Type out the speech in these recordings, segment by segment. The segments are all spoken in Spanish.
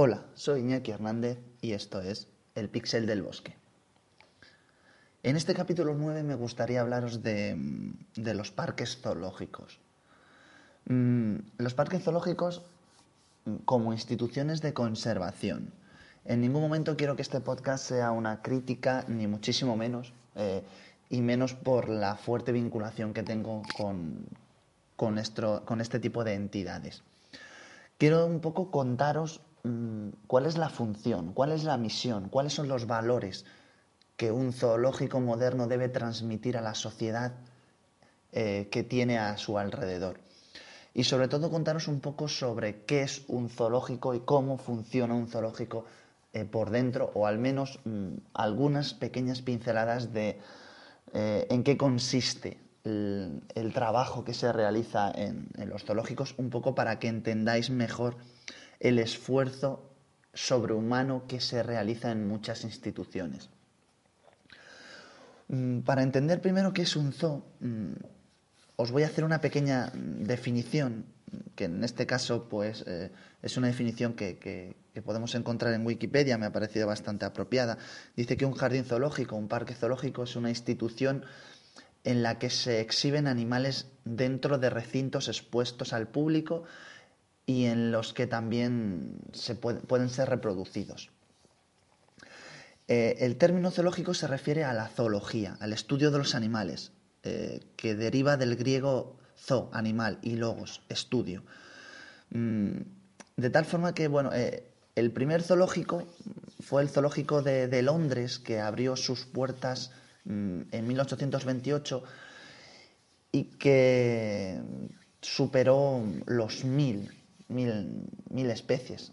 Hola, soy Iñaki Hernández y esto es El Pixel del Bosque. En este capítulo 9 me gustaría hablaros de, de los parques zoológicos. Mm, los parques zoológicos mm, como instituciones de conservación. En ningún momento quiero que este podcast sea una crítica, ni muchísimo menos, eh, y menos por la fuerte vinculación que tengo con, con, esto, con este tipo de entidades. Quiero un poco contaros cuál es la función, cuál es la misión, cuáles son los valores que un zoológico moderno debe transmitir a la sociedad eh, que tiene a su alrededor. Y sobre todo contaros un poco sobre qué es un zoológico y cómo funciona un zoológico eh, por dentro, o al menos mmm, algunas pequeñas pinceladas de eh, en qué consiste el, trabajo que se realiza en, los zoológicos, un poco para que entendáis mejor el esfuerzo sobrehumano que se realiza en muchas instituciones. Mm, para entender primero qué es un zoo, mm, os voy a hacer una pequeña definición, que en este caso pues, eh, es una definición que, que, podemos encontrar en Wikipedia, me ha parecido bastante apropiada. Dice que un jardín zoológico, un parque zoológico, es una institución en la que se exhiben animales dentro de recintos expuestos al público y en los que también se puede, pueden ser reproducidos. Eh, el término zoológico se refiere a la zoología, al estudio de los animales, eh, que deriva del griego zo, animal, y logos, estudio. Mm, de tal forma que, bueno, eh, el primer zoológico fue el zoológico de, Londres, que abrió sus puertas en 1828 y que superó los mil, mil, especies.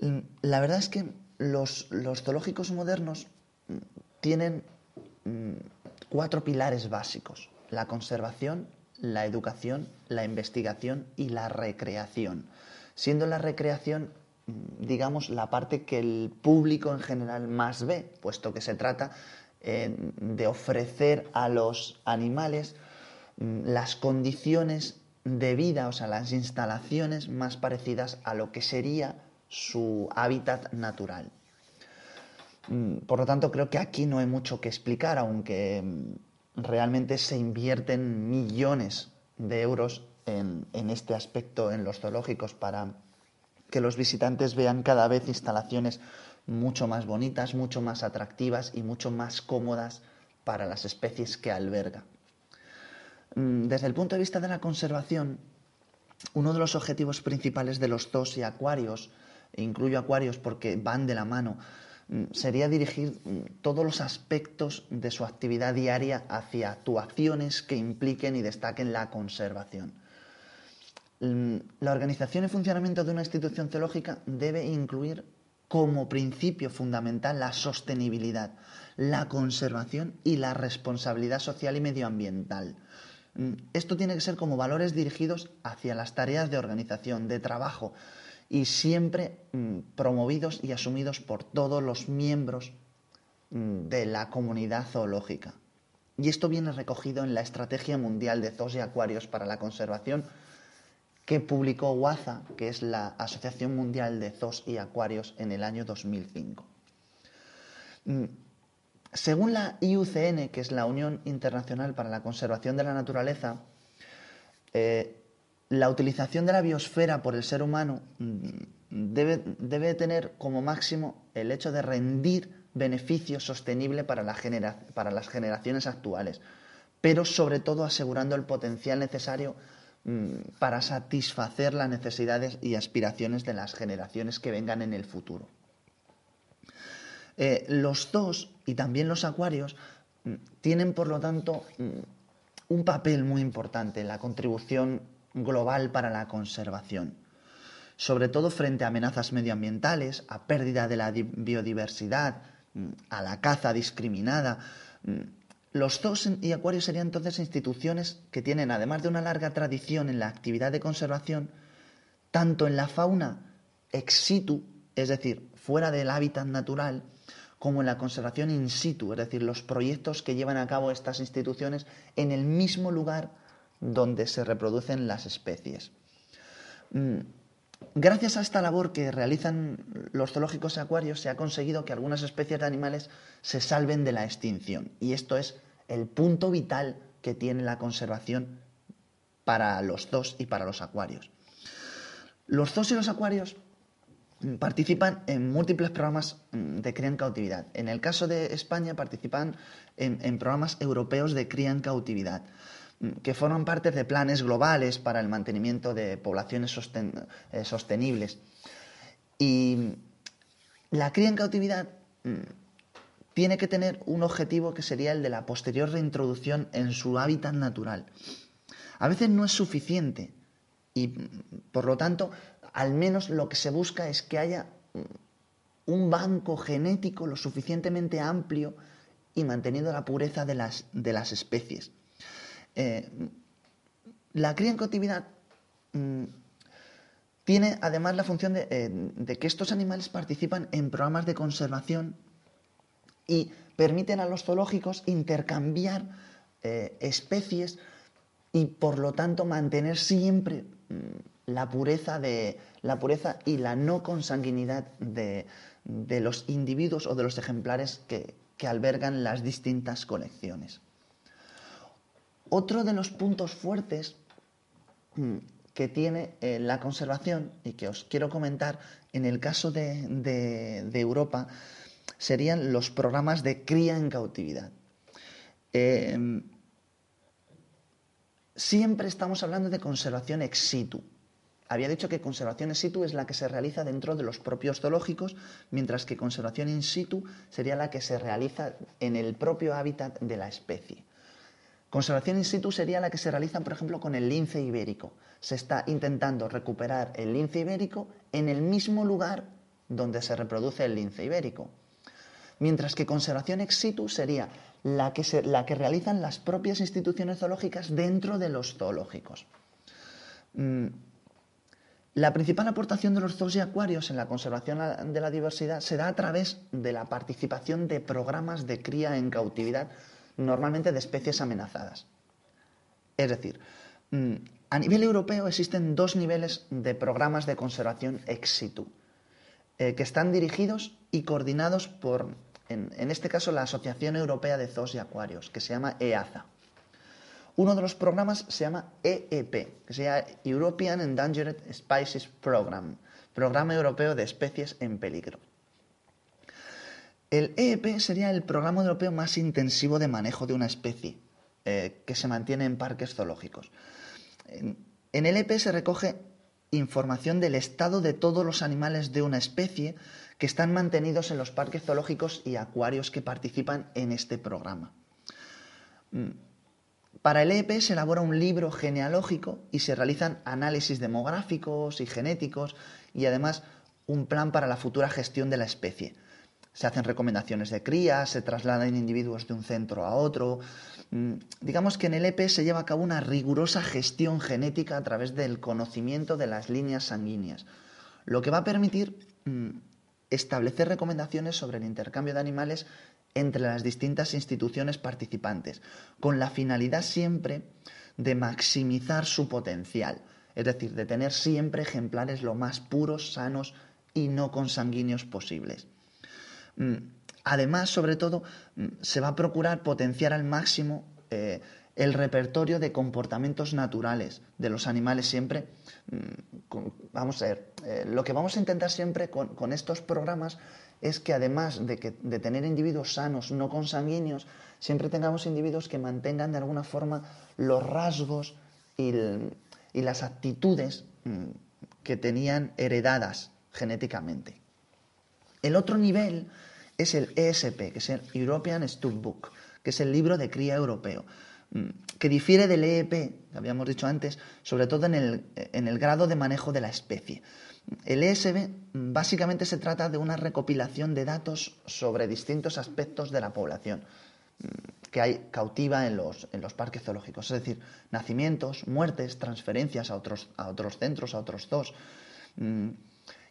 Mm, la verdad es que los, los zoológicos modernos tienen mmm, cuatro pilares básicos. La conservación, la educación, la investigación y la recreación. Siendo la recreación, mm, digamos, la parte que el público en general más ve, puesto que se trata eh, de ofrecer a los animales mmm, las condiciones de vida, o sea, las instalaciones más parecidas a lo que sería su hábitat natural. Mm, por lo tanto, creo que aquí no hay mucho que explicar, aunque mm, realmente se invierten millones de euros en, en este aspecto en los zoológicos para que los visitantes vean cada vez instalaciones mucho más bonitas, mucho más atractivas y mucho más cómodas para las especies que alberga. Mm, desde el punto de vista de la conservación, uno de los objetivos principales de los zoos y acuarios incluyo acuarios porque van de la mano, mm, sería dirigir mm, todos los aspectos de su actividad diaria hacia actuaciones que impliquen y destaquen la conservación. Mm, la organización y funcionamiento de una institución zoológica debe incluir como principio fundamental la sostenibilidad, la conservación y la responsabilidad social y medioambiental. Esto tiene que ser como valores dirigidos hacia las tareas de organización, de trabajo, y siempre mmm, promovidos y asumidos por todos los miembros de la comunidad zoológica. Y esto viene recogido en la Estrategia Mundial de Zoos y Acuarios para la Conservación que publicó WAZA, que es la Asociación Mundial de Zoos y Acuarios, en el año 2005. Mm, según la IUCN, que es la Unión Internacional para la Conservación de la Naturaleza, eh, la utilización de la biosfera por el ser humano mm, debe, debe tener como máximo el hecho de rendir beneficio sostenible para, para las generaciones actuales, pero sobre todo asegurando el potencial necesario para satisfacer las necesidades y aspiraciones de las generaciones que vengan en el futuro. Eh, los zoos y también los acuarios mmm, tienen, por lo tanto, mmm, un papel muy importante en la contribución global para la conservación. sobre todo frente a amenazas medioambientales, a pérdida de la biodiversidad, mm, a la caza discriminada. Mm, los zoos y acuarios serían entonces instituciones que tienen, además de una larga tradición en la actividad de conservación, tanto en la fauna ex situ, es decir, fuera del hábitat natural, como en la conservación in situ, es decir, los proyectos que llevan a cabo estas instituciones en el mismo lugar donde se reproducen las especies. Gracias a esta labor que realizan los zoológicos y acuarios se ha conseguido que algunas especies de animales se salven de la extinción. Y esto es el punto vital que tiene la conservación para los zoos y para los acuarios. Los zoos y los acuarios participan en múltiples programas mm, de cría en cautividad. En el caso de España participan en, programas europeos de cría en cautividad que forman parte de planes globales para el mantenimiento de poblaciones eh, sostenibles. Y la cría en cautividad mm, tiene que tener un objetivo que sería el de la posterior reintroducción en su hábitat natural. A veces no es suficiente y, por lo tanto, al menos lo que se busca es que haya un banco genético lo suficientemente amplio y manteniendo la pureza de las, de las especies. Eh, la cría en cautividad mm, tiene además la función eh, de, que estos animales participan en programas de conservación y permiten a los zoológicos intercambiar eh, especies y por lo tanto mantener siempre mm, la pureza, de, la pureza y la no consanguinidad de, los individuos o de los ejemplares que, albergan las distintas colecciones. Otro de los puntos fuertes mm, que tiene eh, la conservación y que os quiero comentar en el caso de, Europa serían los programas de cría en cautividad. Eh, siempre estamos hablando de conservación ex situ, había dicho que conservación in situ es la que se realiza dentro de los propios zoológicos, mientras que conservación in situ sería la que se realiza en el propio hábitat de la especie. Conservación in situ sería la que se realiza, por ejemplo, con el lince ibérico. Se está intentando recuperar el lince ibérico en el mismo lugar donde se reproduce el lince ibérico. Mientras que conservación ex situ sería la que, la que realizan las propias instituciones zoológicas dentro de los zoológicos. Mm, la principal aportación de los zoos y acuarios en la conservación de la diversidad se da a través de la participación de programas de cría en cautividad, normalmente de especies amenazadas. Es decir, mm, a nivel europeo existen dos niveles de programas de conservación ex situ, eh, que están dirigidos y coordinados por, en este caso, la Asociación Europea de Zoos y Acuarios, que se llama EAZA. Uno de los programas se llama EEP, que se llama European Endangered Species Program, Programa Europeo de Especies en Peligro. El EEP sería el programa europeo más intensivo de manejo de una especie eh, que se mantiene en parques zoológicos. En, en el EEP se recoge información del estado de todos los animales de una especie que están mantenidos en los parques zoológicos y acuarios que participan en este programa. Mm, para el EEP se elabora un libro genealógico y se realizan análisis demográficos y genéticos y además un plan para la futura gestión de la especie. Se hacen recomendaciones de cría, se trasladan individuos de un centro a otro. Mm, digamos que en el EEP se lleva a cabo una rigurosa gestión genética a través del conocimiento de las líneas sanguíneas, lo que va a permitir mm, establecer recomendaciones sobre el intercambio de animales entre las distintas instituciones participantes, con la finalidad siempre de maximizar su potencial, es decir, de tener siempre ejemplares lo más puros, sanos y no consanguíneos posibles. Mm, además, sobre todo, mm, se va a procurar potenciar al máximo eh, el repertorio de comportamientos naturales de los animales siempre. Mm, vamos a ver, eh, lo que vamos a intentar siempre con estos programas es que además de, tener individuos sanos, no consanguíneos, siempre tengamos individuos que mantengan de alguna forma los rasgos y, las actitudes que tenían heredadas genéticamente. El otro nivel es el ESP, que es el European Book, que es el libro de cría europeo. mm, que difiere del EEP, que habíamos dicho antes, sobre todo en el, en el grado de manejo de la especie. El ESB mm, básicamente se trata de una recopilación de datos sobre distintos aspectos de la población que hay cautiva en los, en los parques zoológicos, es decir, nacimientos, muertes, transferencias a otros, a otros centros, a otros zoos.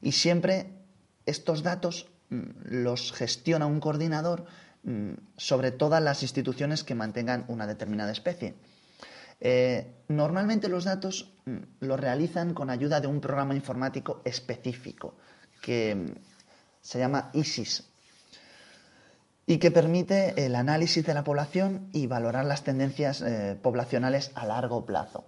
Y siempre estos datos mm, los gestiona un coordinador mm, sobre todas las instituciones que mantengan una determinada especie. Eh, normalmente los datos mm, los realizan con ayuda de un programa informático específico que se llama ISIS y que permite el análisis de la población y valorar las tendencias eh, poblacionales a largo plazo.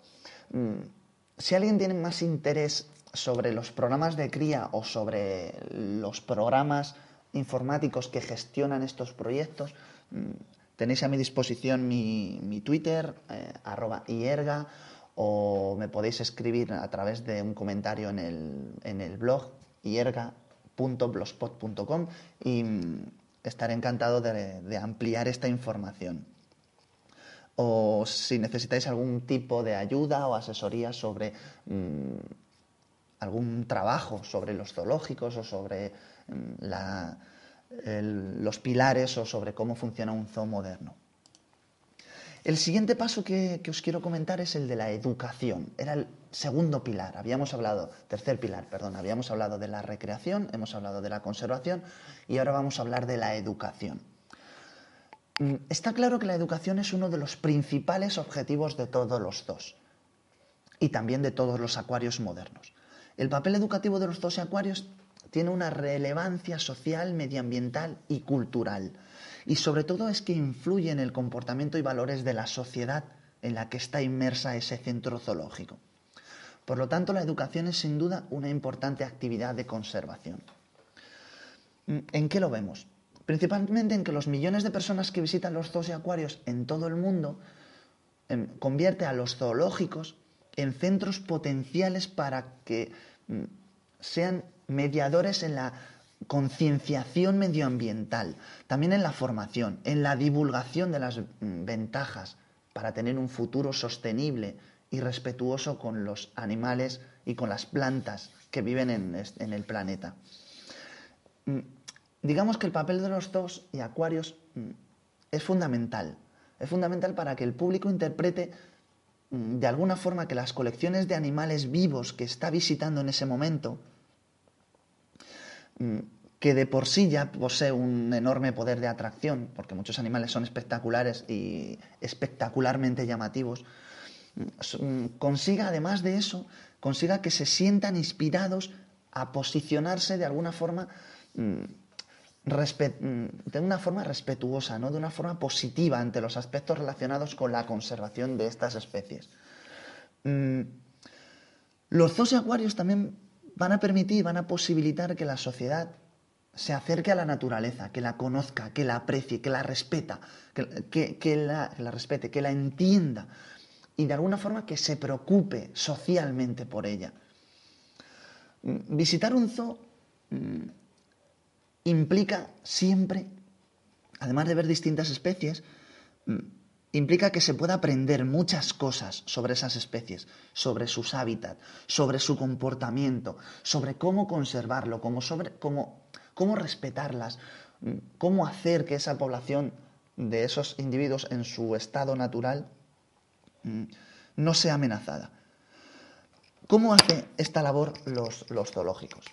Si alguien tiene más interés sobre los programas de cría o sobre los programas informáticos que gestionan estos proyectos, mm, tenéis a mi disposición mi, Twitter, eh, arroba ierga, o me podéis escribir a través de un comentario en el, en el blog ierga.blogspot.com y mm, estaré encantado de, ampliar esta información. O si necesitáis algún tipo de ayuda o asesoría sobre mm, algún trabajo sobre los zoológicos o sobre mm, los pilares o sobre cómo funciona un zoo moderno. El siguiente paso que, os quiero comentar es el de la educación. Era el segundo pilar. Habíamos hablado, tercer pilar, perdón, habíamos hablado de la recreación, hemos hablado de la conservación y ahora vamos a hablar de la educación. Mm, está claro que la educación es uno de los principales objetivos de todos los zoos y también de todos los acuarios modernos. El papel educativo de los zoos y acuarios tiene una relevancia social, medioambiental y cultural. Y sobre todo es que influye en el comportamiento y valores de la sociedad en la que está inmersa ese centro zoológico. Por lo tanto, la educación es sin duda una importante actividad de conservación. ¿En qué lo vemos? Principalmente en que los millones de personas que visitan los zoos y acuarios en todo el mundo em, convierte a los zoológicos en centros potenciales para que mm, sean mediadores en la concienciación medioambiental, también en la formación, en la divulgación de las mm, ventajas para tener un futuro sostenible y respetuoso con los animales y con las plantas que viven en, el planeta. Mm, digamos que el papel de los zoos y acuarios es fundamental. Es fundamental para que el público interprete de alguna forma que las colecciones de animales vivos que está visitando en ese momento, mm, que de por sí ya posee un enorme poder de atracción, porque muchos animales son espectaculares y espectacularmente llamativos, mm, consiga además de eso, consiga que se sientan inspirados a posicionarse de alguna forma Mm, de una forma respetuosa, ¿no? de una forma positiva ante los aspectos relacionados con la conservación de estas especies. Mm, los zoos y acuarios también van a permitir, van a posibilitar que la sociedad se acerque a la naturaleza, que la conozca, que la aprecie, que la respeta, que, la, respete, que la entienda y de alguna forma que se preocupe socialmente por ella. Mm, visitar un zoo implica siempre, además de ver distintas especies, mm, implica que se pueda aprender muchas cosas sobre esas especies, sobre sus hábitats, sobre su comportamiento, sobre cómo conservarlo, cómo, cómo, cómo respetarlas, mm, cómo hacer que esa población de esos individuos en su estado natural mm, no sea amenazada. ¿Cómo hace esta labor los, los zoológicos?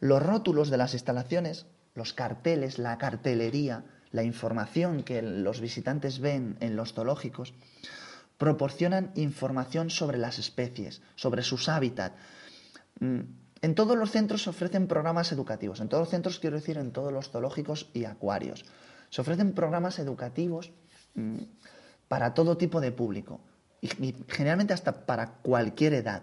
Los rótulos de las instalaciones los carteles, la cartelería, la información que los visitantes ven en los zoológicos, proporcionan información sobre las especies, sobre sus hábitats. Mm, en todos los centros se ofrecen programas educativos, en todos los centros quiero decir en todos los zoológicos y acuarios. Se ofrecen programas educativos mm, para todo tipo de público y, generalmente hasta para cualquier edad.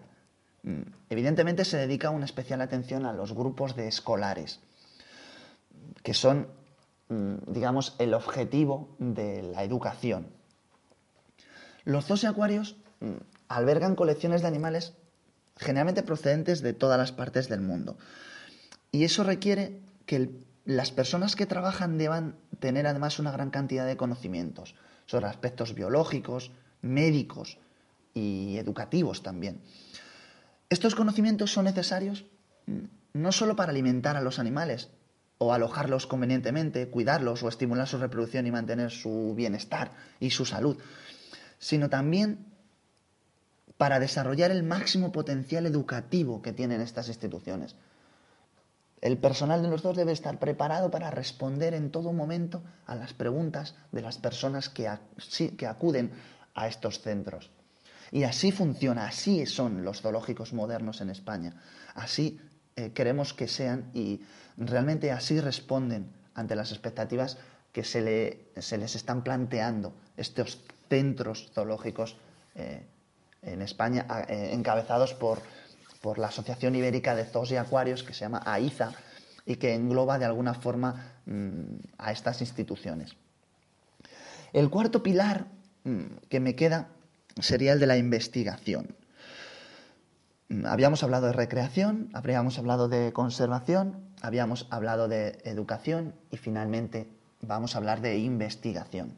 Mm, evidentemente se dedica una especial atención a los grupos de escolares que son, mm, digamos, el objetivo de la educación. Los zoos y acuarios mm, albergan colecciones de animales generalmente procedentes de todas las partes del mundo. Y eso requiere que las personas que trabajan deban tener además una gran cantidad de conocimientos sobre aspectos biológicos, médicos y educativos también. Estos conocimientos son necesarios mm, no solo para alimentar a los animales o alojarlos convenientemente, cuidarlos o estimular su reproducción y mantener su bienestar y su salud, sino también para desarrollar el máximo potencial educativo que tienen estas instituciones. El personal de los dos debe estar preparado para responder en todo momento a las preguntas de las personas que, acuden a estos centros. Y así funciona, así son los zoológicos modernos en España. Así eh, queremos que sean y realmente así responden ante las expectativas que se, les están planteando estos centros zoológicos eh, en España, eh, encabezados por, por, la Asociación Ibérica de Zoos y Acuarios, que se llama AIZA, y que engloba de alguna forma mm, a estas instituciones. El cuarto pilar mm, que me queda sería el de la investigación. Mm, habíamos hablado de recreación, habríamos hablado de conservación, habíamos hablado de educación y finalmente vamos a hablar de investigación.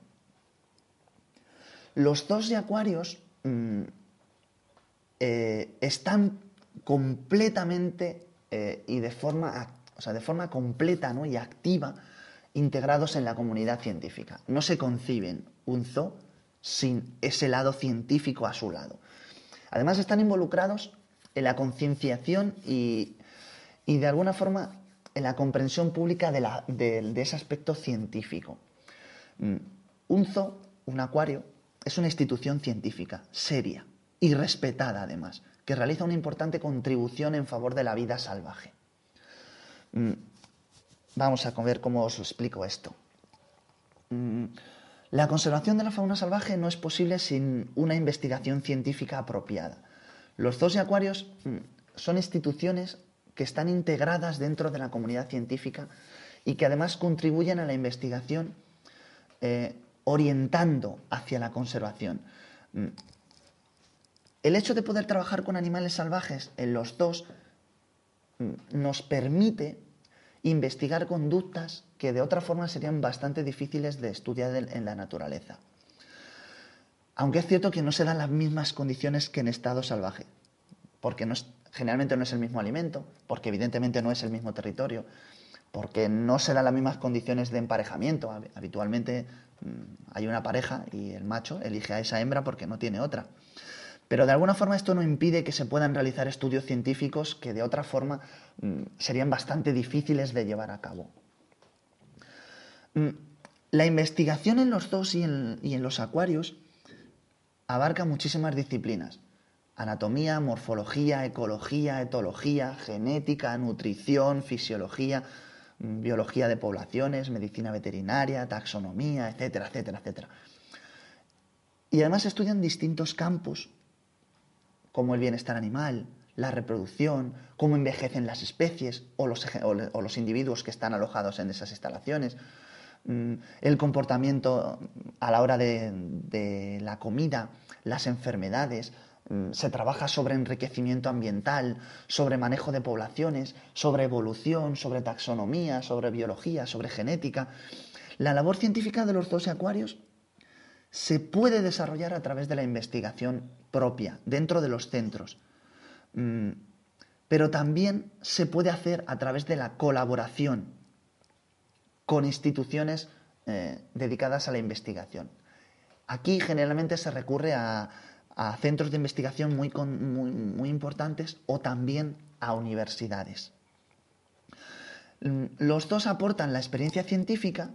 Los dos de acuarios eh, están completamente eh, y de forma, o sea, de forma completa ¿no? y activa integrados en la comunidad científica. No se conciben un zoo sin ese lado científico a su lado. Además están involucrados en la concienciación y, de alguna forma en la comprensión pública de, de ese aspecto científico. Mm, un zoo, un acuario, es una institución científica seria, y respetada además, que realiza una importante contribución en favor de la vida salvaje. Mm, vamos a ver cómo os explico esto. Mm, la conservación de la fauna salvaje no es posible sin una investigación científica apropiada. Los zoos y acuarios mm, son instituciones que están integradas dentro de la comunidad científica y que además contribuyen a la investigación eh, orientando hacia la conservación. El hecho de poder trabajar con animales salvajes en los dos mm, nos permite investigar conductas que de otra forma serían bastante difíciles de estudiar en la naturaleza. Aunque es cierto que no se dan las mismas condiciones que en estado salvaje, porque generalmente no es el mismo alimento, porque evidentemente no es el mismo territorio, porque no se dan las mismas condiciones de emparejamiento. Habitualmente mm, hay una pareja y el macho elige a esa hembra porque no tiene otra. Pero de alguna forma esto no impide que se puedan realizar estudios científicos que de otra forma mm, serían bastante difíciles de llevar a cabo. Mm, la investigación en los dos y en los acuarios abarca muchísimas disciplinas. Anatomía, morfología, ecología, etología, genética, nutrición, fisiología, mm, biología de poblaciones, medicina veterinaria, taxonomía, etcétera, etcétera, etcétera. Y además estudian distintos campos como el bienestar animal, la reproducción, cómo envejecen las especies o los, individuos que están alojados en esas instalaciones, el comportamiento a la hora de, la comida, las enfermedades, mm, se trabaja sobre enriquecimiento ambiental, sobre manejo de poblaciones, sobre evolución, sobre taxonomía, sobre biología, sobre genética. La labor científica de los dos acuarios se puede desarrollar a través de la investigación propia, dentro de los centros. Mm, pero también se puede hacer a través de la colaboración con instituciones eh, dedicadas a la investigación. Aquí generalmente se recurre a, centros de investigación muy, muy, importantes o también a universidades. Mm, los dos aportan la experiencia científica,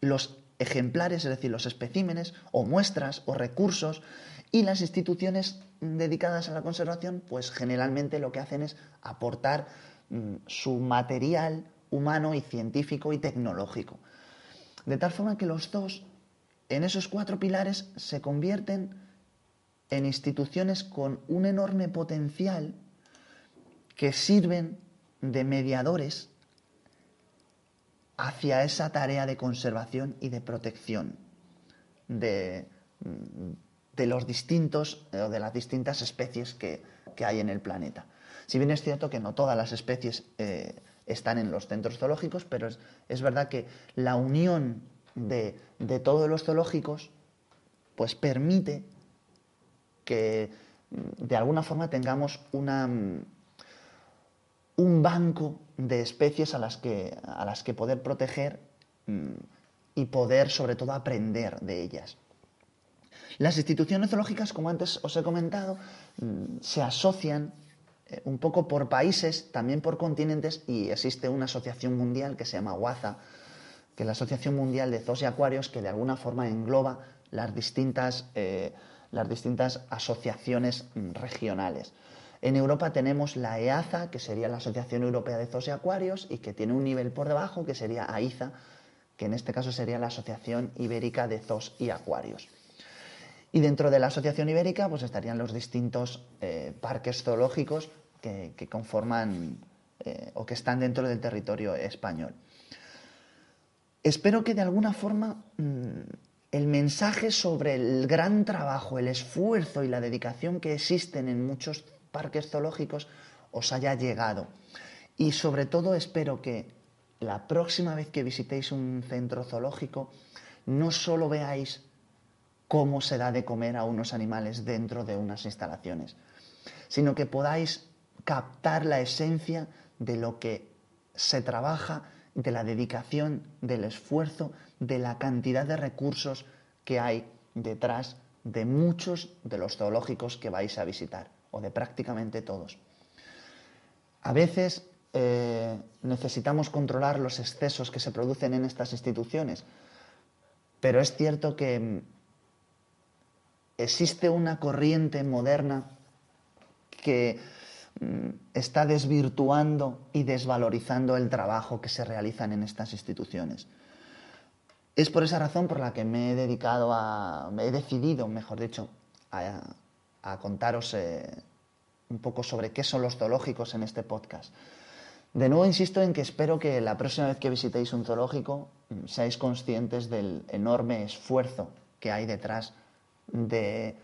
los ejemplares, es decir, los especímenes o muestras o recursos, y las instituciones dedicadas a la conservación, pues generalmente lo que hacen es aportar mm, su material humano y científico y tecnológico. De tal forma que los dos, en esos cuatro pilares, se convierten en instituciones con un enorme potencial que sirven de mediadores hacia esa tarea de conservación y de protección de, los distintos o de las distintas especies que, hay en el planeta. Si bien es cierto que no todas las especies eh, están en los centros zoológicos, pero es, verdad que la unión de, todos los zoológicos pues permite que mm, de alguna forma tengamos una, mm, un banco de especies a las que, a las que poder proteger mm, y poder sobre todo aprender de ellas. Las instituciones zoológicas, como antes os he comentado, se asocian eh, un poco por países, también por continentes, y existe una asociación mundial que se llama WAZA, que es la Asociación Mundial de Zoos y Acuarios, que de alguna forma engloba las distintas, eh, las distintas asociaciones mm, regionales. En Europa tenemos la EAZA, que sería la Asociación Europea de Zoos y Acuarios, y que tiene un nivel por debajo, que sería AIZA, que en este caso sería la Asociación Ibérica de Zoos y Acuarios. Y dentro de la Asociación Ibérica pues estarían los distintos eh, parques zoológicos que, conforman eh, o que están dentro del territorio español. Espero que de alguna forma mm, el mensaje sobre el gran trabajo, el esfuerzo y la dedicación que existen en muchos parques zoológicos os haya llegado. Y sobre todo espero que la próxima vez que visitéis un centro zoológico no solo veáis cómo se da de comer a unos animales dentro de unas instalaciones, sino que podáis captar la esencia de lo que se trabaja, de la dedicación, del esfuerzo, de la cantidad de recursos que hay detrás de muchos de los zoológicos que vais a visitar, o de prácticamente todos. A veces eh, necesitamos controlar los excesos que se producen en estas instituciones, pero es cierto que existe una corriente moderna que mm, está desvirtuando y desvalorizando el trabajo que se realizan en estas instituciones. Es por esa razón por la que me he dedicado a, me he decidido, mejor dicho, a, contaros eh, un poco sobre qué son los zoológicos en este podcast. De nuevo insisto en que espero que la próxima vez que visitéis un zoológico mm, seáis conscientes del enorme esfuerzo que hay detrás de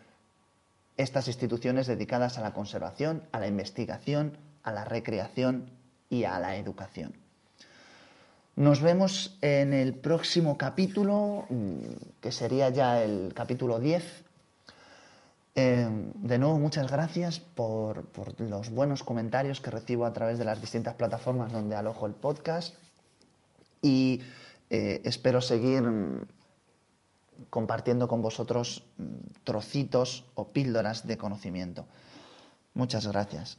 estas instituciones dedicadas a la conservación, a la investigación, a la recreación y a la educación. Nos vemos en el próximo capítulo, mm, que sería ya el capítulo 10. Eh, de nuevo, muchas gracias por, los buenos comentarios que recibo a través de las distintas plataformas donde alojo el podcast y eh, espero seguir compartiendo con vosotros mm, trocitos o píldoras de conocimiento. Muchas gracias.